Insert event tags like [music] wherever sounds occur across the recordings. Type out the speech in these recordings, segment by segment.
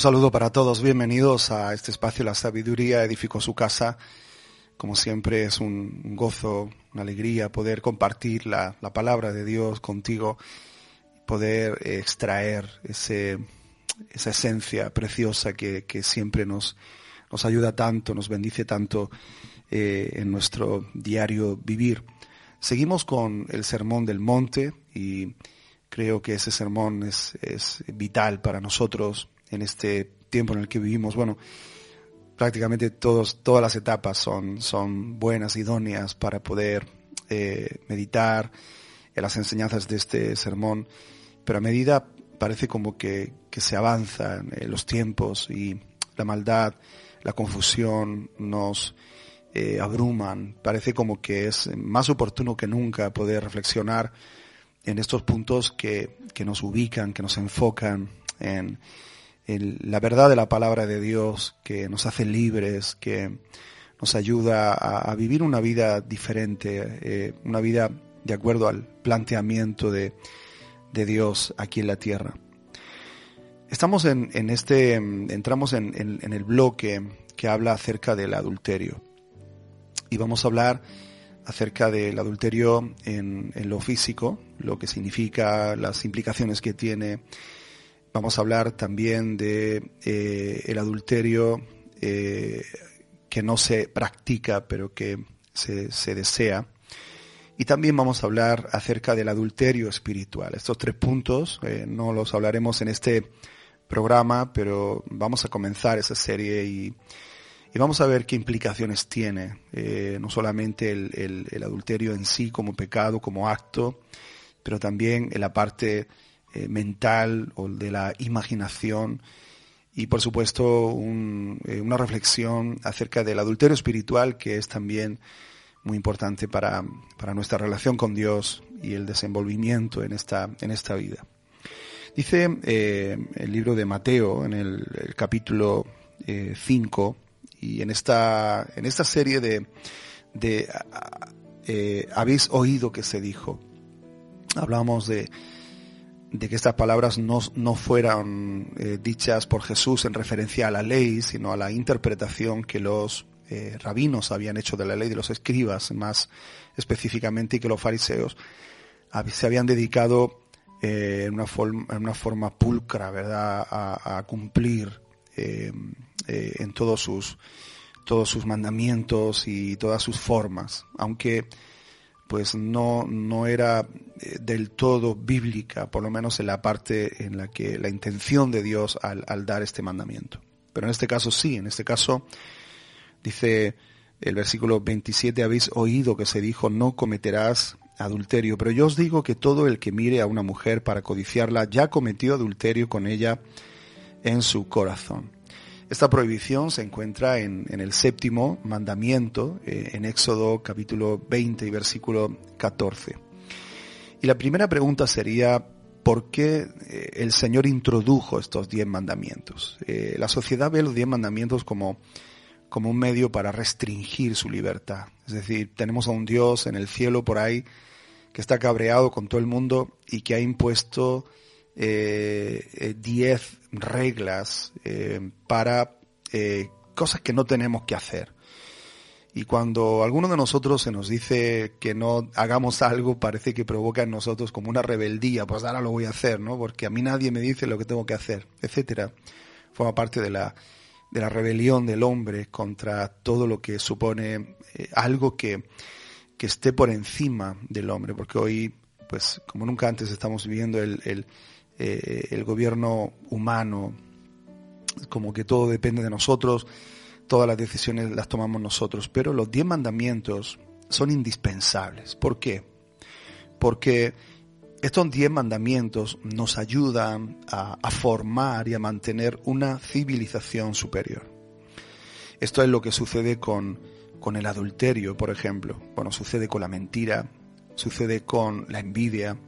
Saludo para todos, bienvenidos a este espacio La Sabiduría Edificó su casa. Como siempre es un gozo, una alegría poder compartir la, palabra de Dios contigo, poder extraer ese, esa esencia preciosa que, siempre nos, nos ayuda tanto, nos bendice tanto eh, en nuestro diario vivir. Seguimos con el Sermón del Monte y creo que ese sermón es vital para nosotros en este tiempo en el que vivimos. Bueno, prácticamente todos, todas las etapas son, son buenas, idóneas para poder eh, meditar en las enseñanzas de este sermón, pero a medida parece como que, que se avanzan los tiempos y la maldad, la confusión nos eh, abruman, parece como que es más oportuno que nunca poder reflexionar en estos puntos que, que nos ubican, que nos enfocan en, la verdad de la palabra de Dios que nos hace libres, que nos ayuda a, vivir una vida diferente, eh, una vida de acuerdo al planteamiento de, Dios aquí en la tierra. Estamos en, este, entramos en, el bloque que habla acerca del adulterio. Y vamos a hablar acerca del adulterio en, en, lo físico, lo que significa, las implicaciones que tiene Vamos a hablar también de eh, el adulterio eh, que no se practica, pero que se, se, desea. Y también vamos a hablar acerca del adulterio espiritual. Estos tres puntos eh, no los hablaremos en este programa, pero vamos a comenzar esa serie y, y vamos a ver qué implicaciones tiene, no solamente el, el adulterio en sí como pecado, como acto, pero también en la parte eh, mental o de la imaginación y por supuesto eh, una reflexión acerca del adulterio espiritual que es también muy importante para, para, nuestra relación con Dios y el desenvolvimiento en esta, en esta vida. Dice eh, el libro de Mateo en el, capítulo 5 y en esta, en esta serie de, de habéis oído que se dijo. Hablamos de de que estas palabras no, no fueran eh, dichas por Jesús en referencia a la ley, sino a la interpretación que los eh, rabinos habían hecho de la ley, de los escribas más específicamente, y que los fariseos se habían dedicado eh, en, una forma, en una forma pulcra, ¿verdad?, a, a cumplir en todos sus, todos sus mandamientos y todas sus formas, aunque pues no, no era eh, del todo bíblica, por lo menos en la parte en la que la intención de Dios al, al dar este mandamiento. Pero en este caso sí, en este caso dice el versículo 27, habéis oído que se dijo, no cometerás adulterio, pero yo os digo que todo el que mire a una mujer para codiciarla ya cometió adulterio con ella en su corazón. Esta prohibición se encuentra en, el séptimo mandamiento, eh, en Éxodo capítulo 20 y versículo 14. Y la primera pregunta sería, ¿por qué eh, el Señor introdujo estos diez mandamientos? Eh, la sociedad ve los diez mandamientos como, como un medio para restringir su libertad. Es decir, tenemos a un Dios en el cielo por ahí que está cabreado con todo el mundo y que ha impuesto diez reglas eh, para eh, cosas que no tenemos que hacer. Y cuando alguno de nosotros se nos dice que no hagamos algo, parece que provoca en nosotros como una rebeldía, pues ahora lo voy a hacer, ¿no? Porque a mí nadie me dice lo que tengo que hacer, etcétera. Forma parte de la, de la rebelión del hombre contra todo lo que supone eh, algo que, que esté por encima del hombre, porque hoy, pues como nunca antes estamos viviendo el eh, el gobierno humano, como que todo depende de nosotros, todas las decisiones las tomamos nosotros, pero los diez mandamientos son indispensables. ¿Por qué? Porque estos diez mandamientos nos ayudan a, a, formar y a mantener una civilización superior. Esto es lo que sucede con, con el adulterio, por ejemplo. Bueno, sucede con la mentira, sucede con la envidia,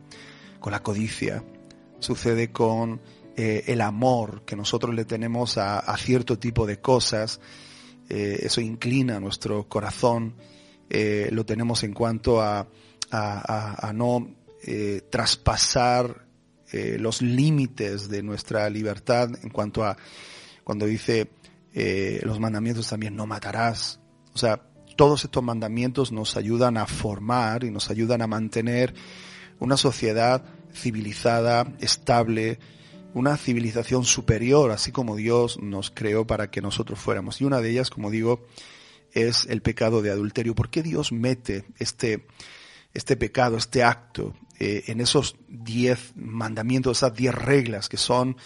con la codicia, sucede con eh, el amor que nosotros le tenemos a, cierto tipo de cosas. Eh, eso inclina nuestro corazón. Eh, lo tenemos en cuanto a, a, no traspasar los límites de nuestra libertad en cuanto a cuando dice los mandamientos también no matarás. O sea, todos estos mandamientos nos ayudan a formar y nos ayudan a mantener una sociedad civilizada, estable, una civilización superior, así como Dios nos creó para que nosotros fuéramos. Y una de ellas, como digo, es el pecado de adulterio. ¿Por qué Dios mete este, este pecado, este acto, eh, en esos diez mandamientos, esas diez reglas que son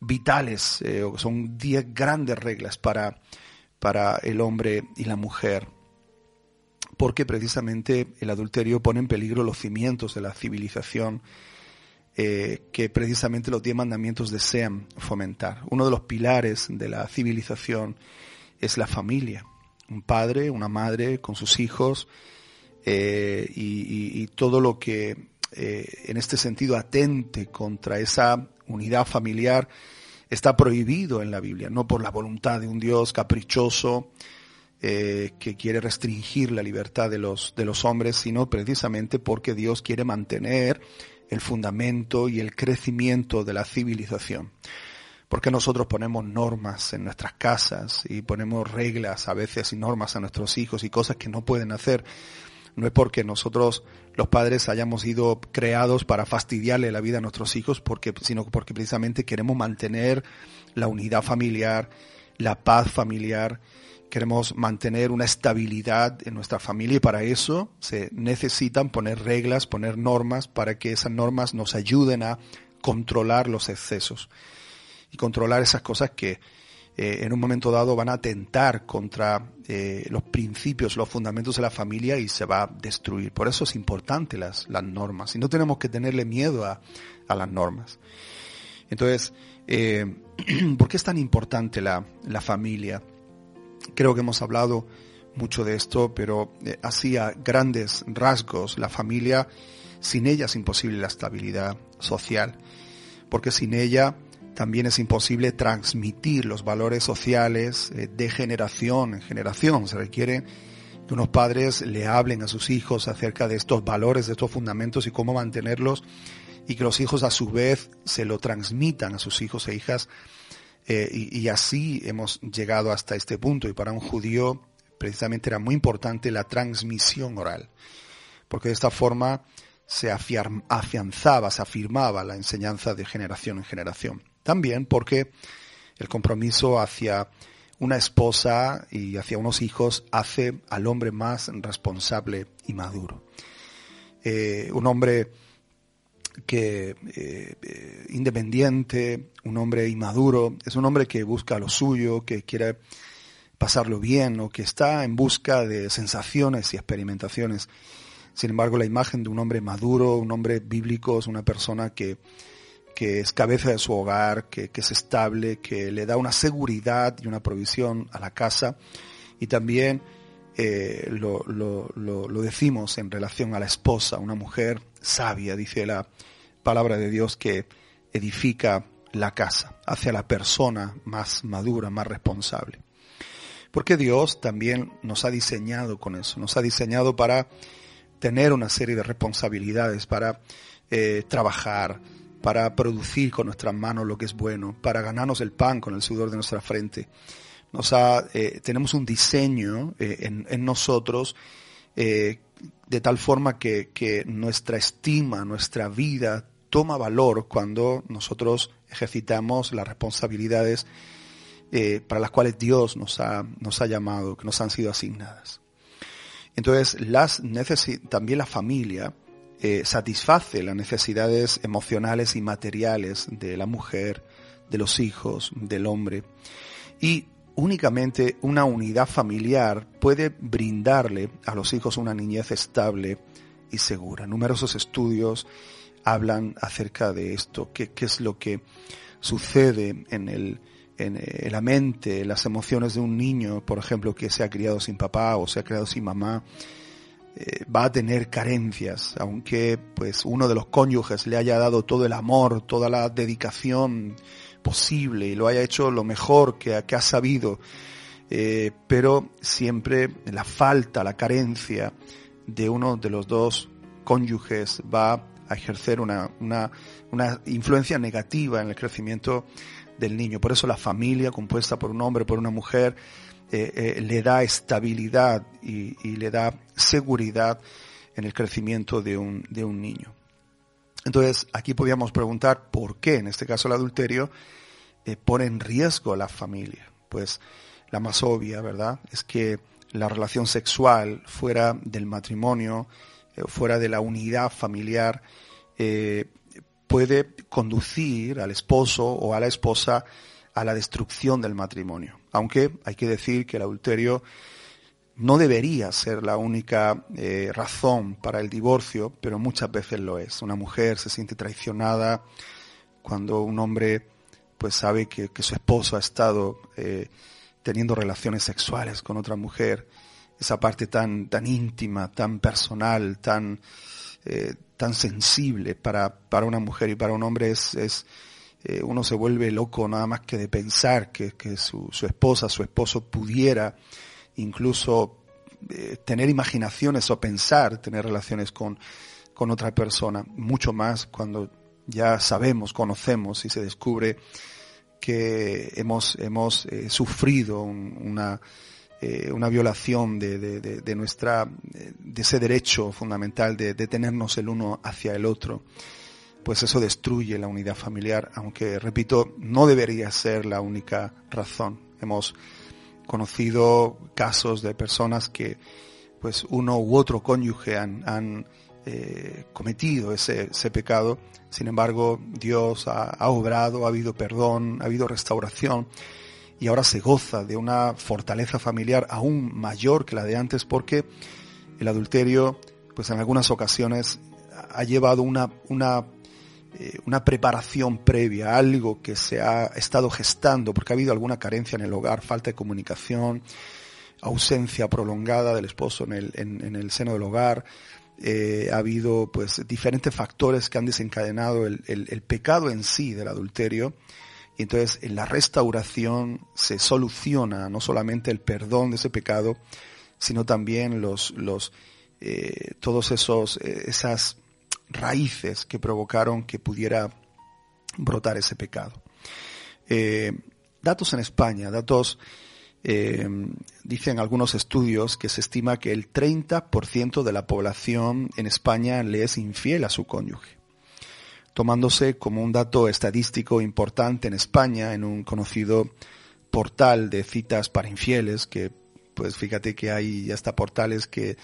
vitales, eh, son diez grandes reglas para, para el hombre y la mujer? Porque precisamente el adulterio pone en peligro los cimientos de la civilización eh, que precisamente los diez mandamientos desean fomentar. Uno de los pilares de la civilización es la familia. Un padre, una madre con sus hijos eh, y, todo lo que eh, en este sentido atente contra esa unidad familiar está prohibido en la Biblia, no por la voluntad de un Dios caprichoso que quiere restringir la libertad de los, de los hombres, sino precisamente porque Dios quiere mantener el fundamento y el crecimiento de la civilización. Porque nosotros ponemos normas en nuestras casas y ponemos reglas a veces y normas a nuestros hijos y cosas que no pueden hacer? No es porque nosotros los padres hayamos sido creados para fastidiarle la vida a nuestros hijos, porque, sino porque precisamente queremos mantener la unidad familiar, la paz familiar, queremos mantener una estabilidad en nuestra familia y para eso se necesitan poner reglas, poner normas para que esas normas nos ayuden a controlar los excesos y controlar esas cosas que eh, en un momento dado van a atentar contra eh, los principios, los fundamentos de la familia y se va a destruir. Por eso es importante las, las normas y no tenemos que tenerle miedo a, a las normas. Entonces, eh, [clears throat] ¿por qué es tan importante la, la familia? Creo que hemos hablado mucho de esto, pero eh, así a grandes rasgos, la familia, sin ella es imposible la estabilidad social, porque sin ella también es imposible transmitir los valores sociales eh, de generación en generación. Se requiere que unos padres le hablen a sus hijos acerca de estos valores, de estos fundamentos y cómo mantenerlos, y que los hijos a su vez se lo transmitan a sus hijos e hijas eh, y, así hemos llegado hasta este punto. Y para un judío precisamente era muy importante la transmisión oral, porque de esta forma se afianzaba, se afirmaba la enseñanza de generación en generación. También porque el compromiso hacia una esposa y hacia unos hijos hace al hombre más responsable y maduro. Eh, un hombre que eh, independiente, un hombre inmaduro, es un hombre que busca lo suyo, que quiere pasarlo bien o que está en busca de sensaciones y experimentaciones. Sin embargo, la imagen de un hombre maduro, un hombre bíblico, es una persona que, que es cabeza de su hogar, que, que, es estable, que le da una seguridad y una provisión a la casa y también eh, lo, lo, lo, decimos en relación a la esposa, una mujer sabia, dice la palabra de Dios, que edifica la casa, hacia la persona más madura, más responsable. Porque Dios también nos ha diseñado con eso, nos ha diseñado para tener una serie de responsabilidades, para eh, trabajar, para producir con nuestras manos lo que es bueno, para ganarnos el pan con el sudor de nuestra frente nos ha, eh, tenemos un diseño eh, en, en, nosotros de tal forma que, que, nuestra estima, nuestra vida toma valor cuando nosotros ejercitamos las responsabilidades para las cuales Dios nos ha, nos ha llamado, que nos han sido asignadas. Entonces, las también la familia satisface las necesidades emocionales y materiales de la mujer, de los hijos, del hombre. Y únicamente una unidad familiar puede brindarle a los hijos una niñez estable y segura. Numerosos estudios hablan acerca de esto, qué, es lo que sucede en, eh, la mente, las emociones de un niño, por ejemplo, que se ha criado sin papá o se ha criado sin mamá, eh, va a tener carencias, aunque pues uno de los cónyuges le haya dado todo el amor, toda la dedicación, posible y lo haya hecho lo mejor que, ha sabido, eh, pero siempre la falta, la carencia de uno de los dos cónyuges va a a ejercer una, una, una influencia negativa en el crecimiento del niño. Por eso la familia compuesta por un hombre, por una mujer, eh, eh, le da estabilidad y, y, le da seguridad en el crecimiento de un, de un niño. Entonces, aquí podríamos preguntar por qué, en este caso el adulterio, eh, pone en riesgo a la familia. Pues la más obvia, ¿verdad? Es que la relación sexual fuera del matrimonio, eh, fuera de la unidad familiar, eh, puede conducir al esposo o a la esposa a la destrucción del matrimonio. Aunque hay que decir que el adulterio no debería ser la única eh, razón para el divorcio, pero muchas veces lo es. Una mujer se siente traicionada cuando un hombre pues sabe que, su esposo ha estado eh, teniendo relaciones sexuales con otra mujer. Esa parte tan, tan íntima, tan personal, tan, eh, tan sensible para, para una mujer y para un hombre es, es uno se vuelve loco nada más que de pensar que, que su, su esposa, su esposo pudiera incluso eh, tener imaginaciones o pensar tener relaciones con, con otra persona, mucho más cuando ya sabemos, conocemos y se descubre que hemos, hemos eh, sufrido una, eh, una violación de, de, de, nuestra, de ese derecho fundamental de, tenernos el uno hacia el otro, pues eso destruye la unidad familiar, aunque, repito, no debería ser la única razón. Hemos conocido casos de personas que pues uno u otro cónyuge han, eh, cometido ese, ese, pecado. Sin embargo, Dios ha, ha, obrado, ha habido perdón, ha habido restauración y ahora se goza de una fortaleza familiar aún mayor que la de antes porque el adulterio, pues en algunas ocasiones ha llevado una, una eh, una preparación previa, algo que se ha estado gestando porque ha habido alguna carencia en el hogar, falta de comunicación, ausencia prolongada del esposo en el, en, el seno del hogar, eh, ha habido pues diferentes factores que han desencadenado el, el, pecado en sí del adulterio y entonces en la restauración se soluciona no solamente el perdón de ese pecado sino también los los eh, todos esos esas raíces que provocaron que pudiera brotar ese pecado. Eh, datos en España, datos, eh, dicen algunos estudios que se estima que el 30% de la población en España le es infiel a su cónyuge, tomándose como un dato estadístico importante en España en un conocido portal de citas para infieles que pues fíjate que hay hasta portales que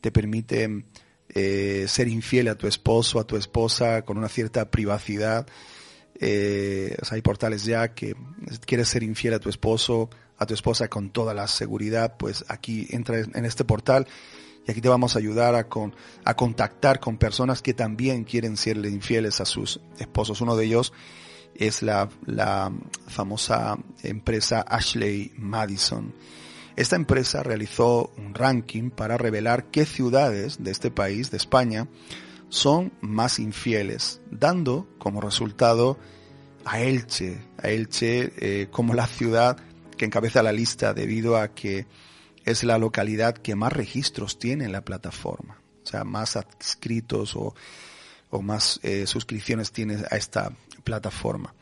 te permiten eh, ser infiel a tu esposo, a tu esposa, con una cierta privacidad. Eh, hay portales ya que quieres ser infiel a tu esposo, a tu esposa con toda la seguridad, pues aquí entra en este portal y aquí te vamos a ayudar a, con, a contactar con personas que también quieren serle infieles a sus esposos. Uno de ellos es la, la famosa empresa Ashley Madison. Esta empresa realizó un ranking para revelar qué ciudades de este país, de España, son más infieles, dando como resultado a Elche, a Elche eh, como la ciudad que encabeza la lista debido a que es la localidad que más registros tiene en la plataforma, o sea, más adscritos o, o más eh, suscripciones tiene a esta plataforma.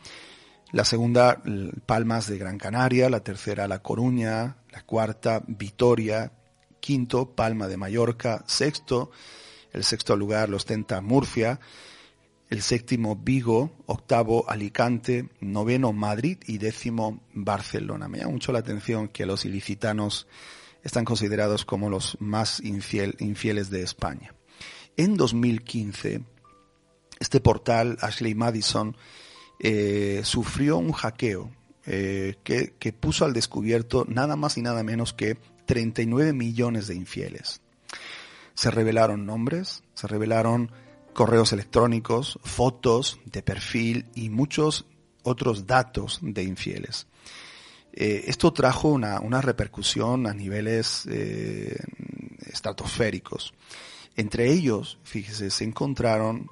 La segunda, Palmas de Gran Canaria, la tercera, La Coruña, la cuarta, Vitoria, quinto, Palma de Mallorca, sexto, el sexto lugar lo ostenta Murcia, el séptimo Vigo, octavo Alicante, noveno Madrid y décimo Barcelona. Me llama mucho la atención que los ilicitanos están considerados como los más infieles de España. En 2015, este portal, Ashley Madison, eh, sufrió un hackeo eh, que, que puso al descubierto nada más y nada menos que 39 millones de infieles. Se revelaron nombres, se revelaron correos electrónicos, fotos de perfil y muchos otros datos de infieles. Eh, esto trajo una, una, repercusión a niveles estratosféricos. Entre ellos, fíjese, se encontraron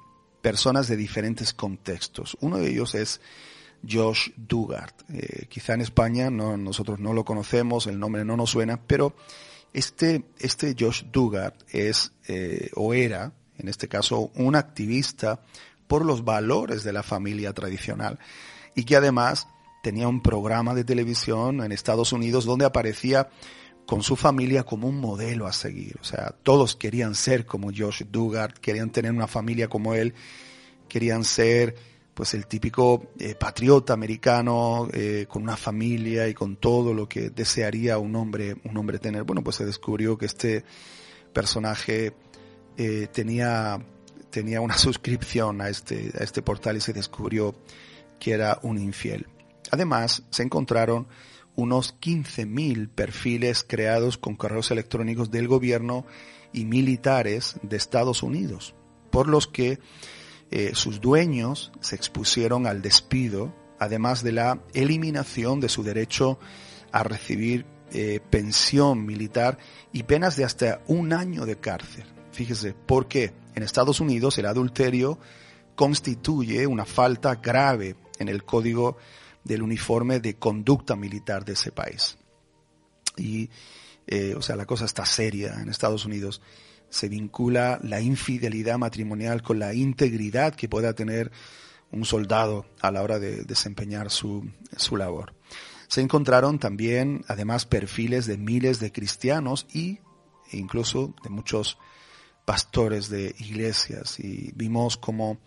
personas de diferentes contextos. Uno de ellos es Josh Dugard. Eh, quizá en España no, nosotros no lo conocemos, el nombre no nos suena, pero este, este Josh Dugard es eh, o era en este caso un activista por los valores de la familia tradicional y que además tenía un programa de televisión en Estados Unidos donde aparecía con su familia como un modelo a seguir. O sea, todos querían ser como Josh Dugard, querían tener una familia como él, querían ser pues el típico eh, patriota americano eh, con una familia y con todo lo que desearía un hombre un hombre tener. Bueno, pues se descubrió que este personaje eh, tenía tenía una [laughs] suscripción a este a este portal y se descubrió que era un infiel. Además, se encontraron unos 15.000 perfiles creados con correos electrónicos del gobierno y militares de Estados Unidos, por los que eh, sus dueños se expusieron al despido, además de la eliminación de su derecho a recibir eh, pensión militar y penas de hasta un año de cárcel. Fíjese, porque en Estados Unidos el adulterio constituye una falta grave en el Código del uniforme de conducta militar de ese país. Y, eh, o sea, la cosa está seria en Estados Unidos. Se vincula la infidelidad matrimonial con la integridad que pueda tener un soldado a la hora de desempeñar su, su labor. Se encontraron también, además, perfiles de miles de cristianos y e incluso de muchos pastores de iglesias y vimos como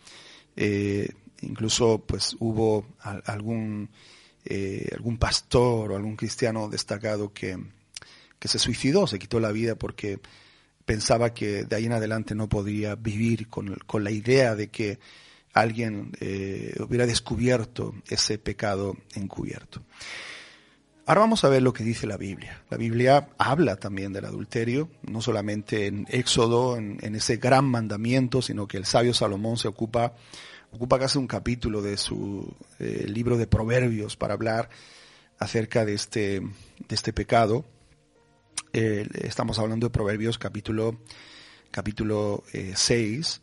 eh, incluso pues hubo algún, eh, algún pastor o algún cristiano destacado que, que se suicidó, se quitó la vida porque pensaba que de ahí en adelante no podía vivir con, con la idea de que alguien eh, hubiera descubierto ese pecado encubierto. Ahora vamos a ver lo que dice la Biblia. La Biblia habla también del adulterio, no solamente en Éxodo, en, en ese gran mandamiento, sino que el sabio Salomón se ocupa ocupa casi un capítulo de su eh, libro de Proverbios para hablar acerca de este, de este pecado. Eh, estamos hablando de Proverbios capítulo, capítulo 6,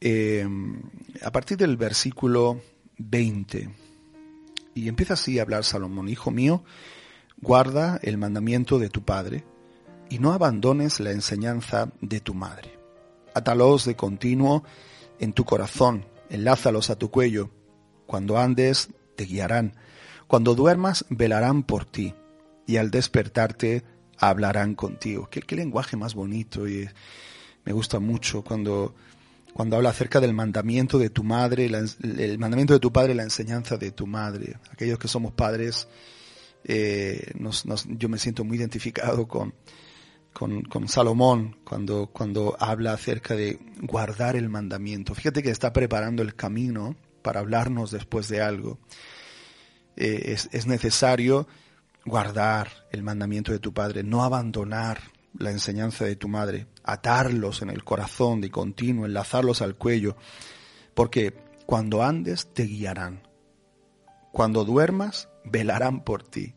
eh, a partir del versículo 20. Y empieza así a hablar Salomón, Hijo mío, guarda el mandamiento de tu Padre y no abandones la enseñanza de tu madre. Atalos de continuo en tu corazón enlázalos a tu cuello. Cuando andes, te guiarán. Cuando duermas, velarán por ti. Y al despertarte, hablarán contigo. Qué, lenguaje más bonito y me gusta mucho cuando, cuando habla acerca del mandamiento de tu madre, el mandamiento de tu padre, la enseñanza de tu madre. Aquellos que somos padres, eh, yo me siento muy identificado con, con, Salomón cuando, cuando habla acerca de guardar el mandamiento. Fíjate que está preparando el camino para hablarnos después de algo. Eh, es, es necesario guardar el mandamiento de tu padre, no abandonar la enseñanza de tu madre, atarlos en el corazón de continuo, enlazarlos al cuello, porque cuando andes te guiarán, cuando duermas velarán por ti,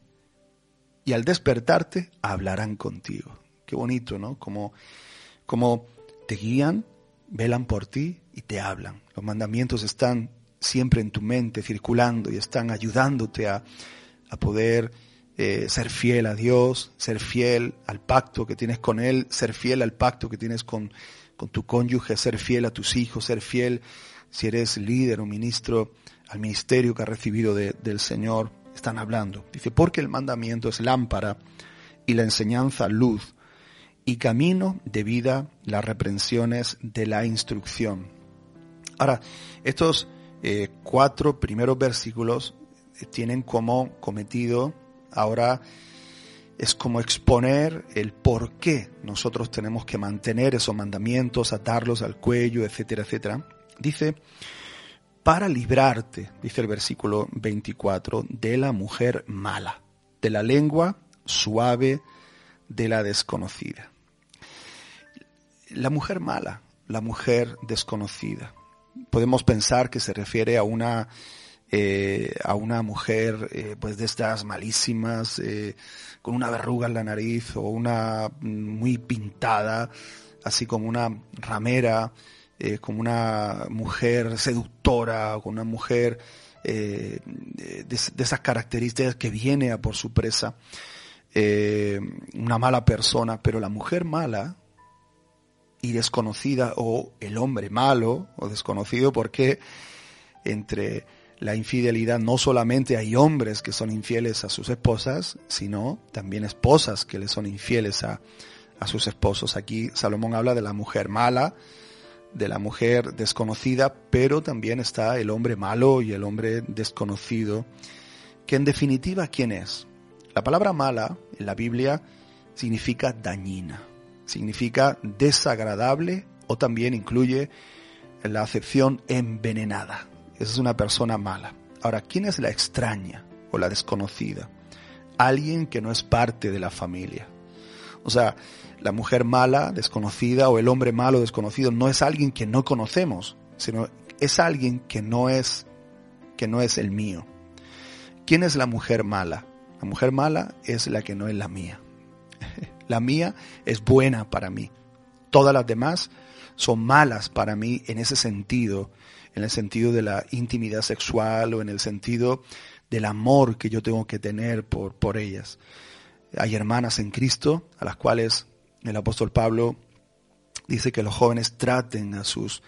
y al despertarte hablarán contigo. Qué bonito, ¿no? Como, te guían, velan por ti y te hablan. Los mandamientos están siempre en tu mente, circulando y están ayudándote a, a poder eh, ser fiel a Dios, ser fiel al pacto que tienes con Él, ser fiel al pacto que tienes con, con tu cónyuge, ser fiel a tus hijos, ser fiel si eres líder o ministro al ministerio que has recibido del Señor. Están hablando. Dice, porque el mandamiento es lámpara y la enseñanza luz y camino de vida las reprensiones de la instrucción. Ahora, estos eh, cuatro primeros versículos eh, tienen como cometido ahora es como exponer el por qué nosotros tenemos que mantener esos mandamientos, atarlos al cuello, etcétera, etcétera. Dice, para librarte, dice el versículo 24, de la mujer mala, de la lengua suave de la desconocida la mujer mala, la mujer desconocida. Podemos pensar que se refiere a una eh, a una mujer eh, pues de estas malísimas eh, con una verruga en la nariz o una muy pintada así como una ramera como una mujer seductora o con una mujer de, de, esas características que viene a por su presa una mala persona pero la mujer mala y desconocida o el hombre malo o desconocido porque entre la infidelidad no solamente hay hombres que son infieles a sus esposas, sino también esposas que le son infieles a, a sus esposos. Aquí Salomón habla de la mujer mala, de la mujer desconocida, pero también está el hombre malo y el hombre desconocido, que en definitiva, ¿quién es? La palabra mala en la Biblia significa dañina, significa desagradable o también incluye la acepción envenenada. Esa es una persona mala. Ahora, ¿quién es la extraña o la desconocida? Alguien que no es parte de la familia. O sea, la mujer mala, desconocida, o el hombre malo, desconocido, no es alguien que no conocemos, sino es alguien que no es, que no es el mío. ¿Quién es la mujer mala? La mujer mala es la que no es la mía. [laughs] La mía es buena para mí. Todas las demás son malas para mí en ese sentido en el sentido de la intimidad sexual o en el sentido del amor que yo tengo que tener por, por ellas. Hay hermanas en Cristo a las cuales el apóstol Pablo dice que los jóvenes traten a sus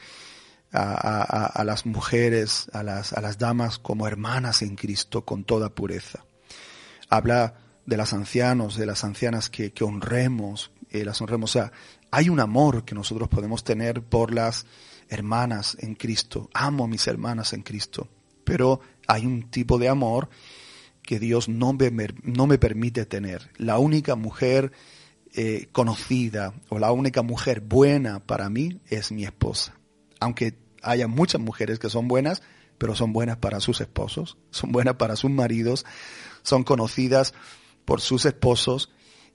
a, las mujeres, a las, a las damas como hermanas en Cristo con toda pureza. Habla de las ancianos, de las ancianas que, honremos, eh, las honremos. O sea, hay un amor que nosotros podemos tener por las hermanas en Cristo, amo a mis hermanas en Cristo, pero hay un tipo de amor que Dios no me, no me permite tener. La única mujer eh, conocida o la única mujer buena para mí es mi esposa. Aunque haya muchas mujeres que son buenas, pero son buenas para sus esposos, son buenas para sus maridos, son conocidas por sus esposos,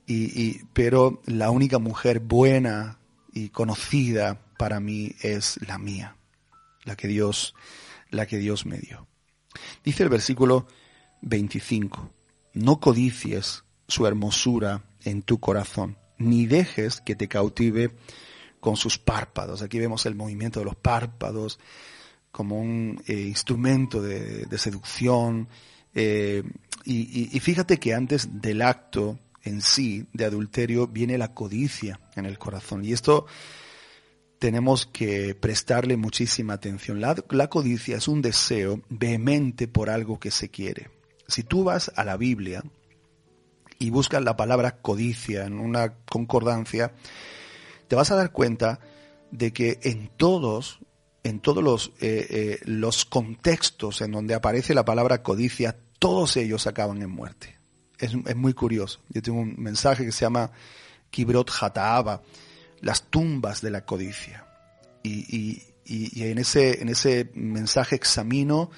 y, y pero la única mujer buena y conocida para mí es la mía, la que Dios, la que Dios me dio. Dice el versículo 25, no codicies su hermosura en tu corazón, ni dejes que te cautive con sus párpados. Aquí vemos el movimiento de los párpados como un eh, instrumento de, seducción. Eh, y, fíjate que antes del acto en sí de adulterio viene la codicia en el corazón. Y esto tenemos que prestarle muchísima atención. La, codicia es un deseo vehemente por algo que se quiere. Si tú vas a la Biblia y buscas la palabra codicia en una concordancia, te vas a dar cuenta de que en todos, en todos los, eh, eh, los contextos en donde aparece la palabra codicia, todos ellos acaban en muerte. Es, muy curioso. Yo tengo un mensaje que se llama Kibrot Hataaba, las tumbas de la codicia. Y, en, ese, en ese mensaje examino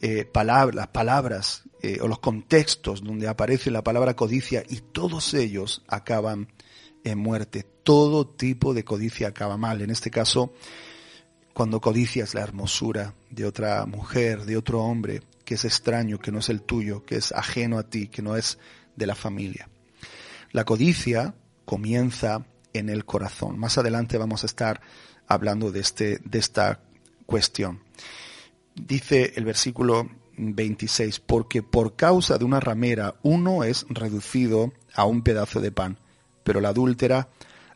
eh, palabras eh, o los contextos donde aparece la palabra codicia y todos ellos acaban en muerte. Todo tipo de codicia acaba mal. En este caso, cuando codicias la hermosura de otra mujer, de otro hombre, que es extraño, que no es el tuyo, que es ajeno a ti, que no es de la familia. La codicia comienza en el corazón. Más adelante vamos a estar hablando de, este, de esta cuestión. Dice el versículo 26, porque por causa de una ramera uno es reducido a un pedazo de pan, pero la adúltera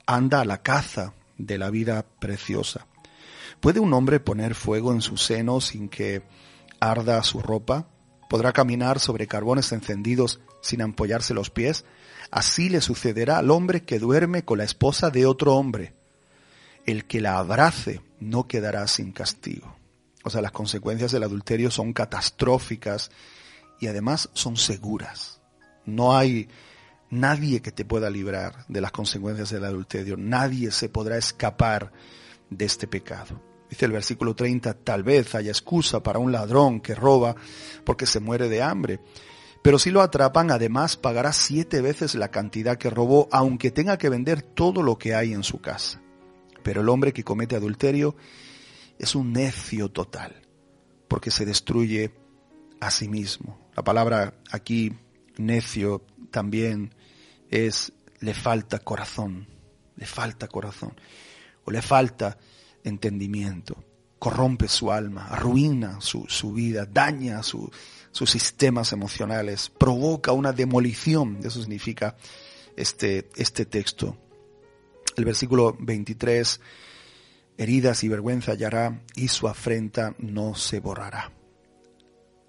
anda a la caza de la vida preciosa. ¿Puede un hombre poner fuego en su seno sin que arda su ropa? ¿Podrá caminar sobre carbones encendidos sin ampollarse los pies? Así le sucederá al hombre que duerme con la esposa de otro hombre. El que la abrace no quedará sin castigo. O sea, las consecuencias del adulterio son catastróficas y además son seguras. No hay nadie que te pueda librar de las consecuencias del adulterio. Nadie se podrá escapar de este pecado. Dice el versículo 30, tal vez haya excusa para un ladrón que roba porque se muere de hambre pero si lo atrapan, además pagará siete veces la cantidad que robó, aunque tenga que vender todo lo que hay en su casa. Pero el hombre que comete adulterio es un necio total, porque se destruye a sí mismo. La palabra aquí, necio, también es le falta corazón, le falta corazón, o le falta entendimiento, corrompe su alma, arruina su, su vida, daña su, sus sistemas emocionales, provoca una demolición, eso significa este, este texto. El versículo 23, heridas y vergüenza hallará y su afrenta no se borrará.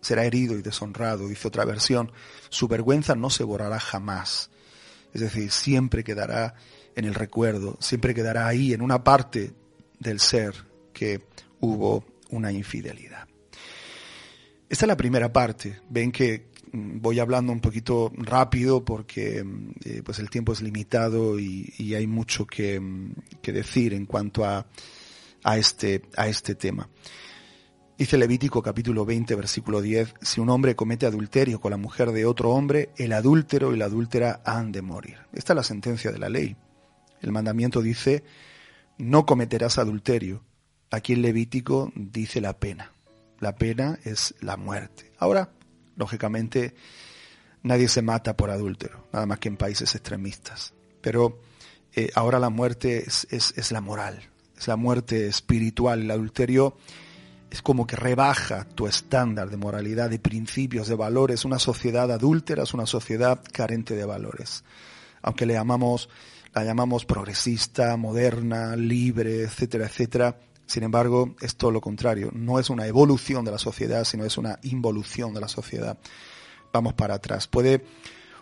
Será herido y deshonrado, dice otra versión. Su vergüenza no se borrará jamás. Es decir, siempre quedará en el recuerdo, siempre quedará ahí en una parte del ser que hubo una infidelidad. Esta es la primera parte. Ven que mm, voy hablando un poquito rápido porque mm, eh, pues el tiempo es limitado y, hay mucho que, mm, que, decir en cuanto a, a, este, a este tema. Dice Levítico capítulo 20 versículo 10, si un hombre comete adulterio con la mujer de otro hombre, el adúltero y la adúltera han de morir. Esta es la sentencia de la ley. El mandamiento dice, no cometerás adulterio. Aquí en Levítico dice la pena. La pena es la muerte. Ahora, lógicamente, nadie se mata por adúltero, nada más que en países extremistas. Pero eh, ahora la muerte es, es, la moral, es la muerte espiritual. El adulterio es como que rebaja tu estándar de moralidad, de principios, de valores. Una sociedad adúltera es una sociedad carente de valores. Aunque le llamamos, la llamamos progresista, moderna, libre, etcétera, etcétera, sin embargo, es todo lo contrario. No es una evolución de la sociedad, sino es una involución de la sociedad. Vamos para atrás. Puede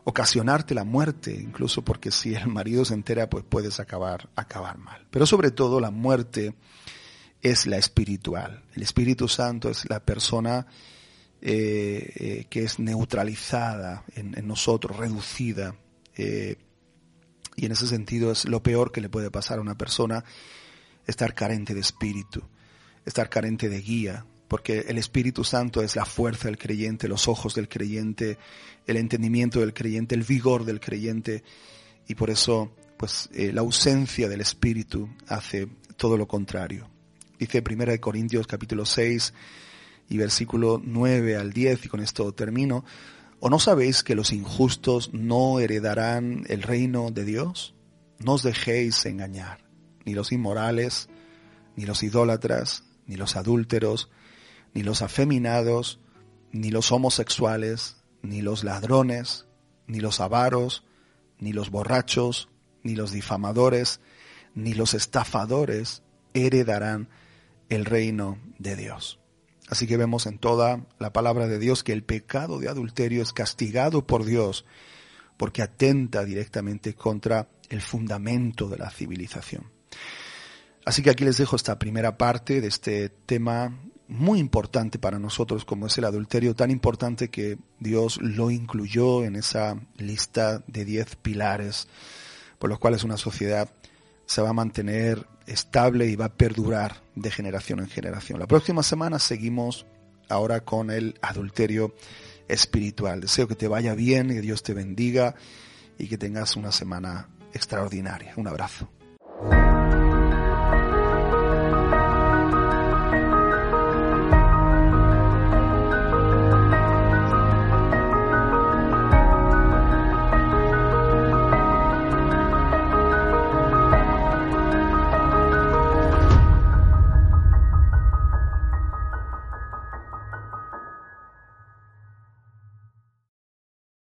ocasionarte la muerte, incluso porque si el marido se entera, pues puedes acabar, acabar mal. Pero sobre todo la muerte es la espiritual. El Espíritu Santo es la persona eh, eh, que es neutralizada en, nosotros, reducida. Eh, y en ese sentido es lo peor que le puede pasar a una persona estar carente de espíritu, estar carente de guía, porque el Espíritu Santo es la fuerza del creyente, los ojos del creyente, el entendimiento del creyente, el vigor del creyente, y por eso, pues, eh, la ausencia del Espíritu hace todo lo contrario. Dice 1 Corintios capítulo 6 y versículo 9 al 10, y con esto termino, ¿o no sabéis que los injustos no heredarán el reino de Dios? No os dejéis engañar ni los inmorales, ni los idólatras, ni los adúlteros, ni los afeminados, ni los homosexuales, ni los ladrones, ni los avaros, ni los borrachos, ni los difamadores, ni los estafadores heredarán el reino de Dios. Así que vemos en toda la palabra de Dios que el pecado de adulterio es castigado por Dios porque atenta directamente contra el fundamento de la civilización. Así que aquí les dejo esta primera parte de este tema muy importante para nosotros como es el adulterio, tan importante que Dios lo incluyó en esa lista de diez pilares por los cuales una sociedad se va a mantener estable y va a perdurar de generación en generación. La próxima semana seguimos ahora con el adulterio espiritual. Deseo que te vaya bien, que Dios te bendiga y que tengas una semana extraordinaria. Un abrazo.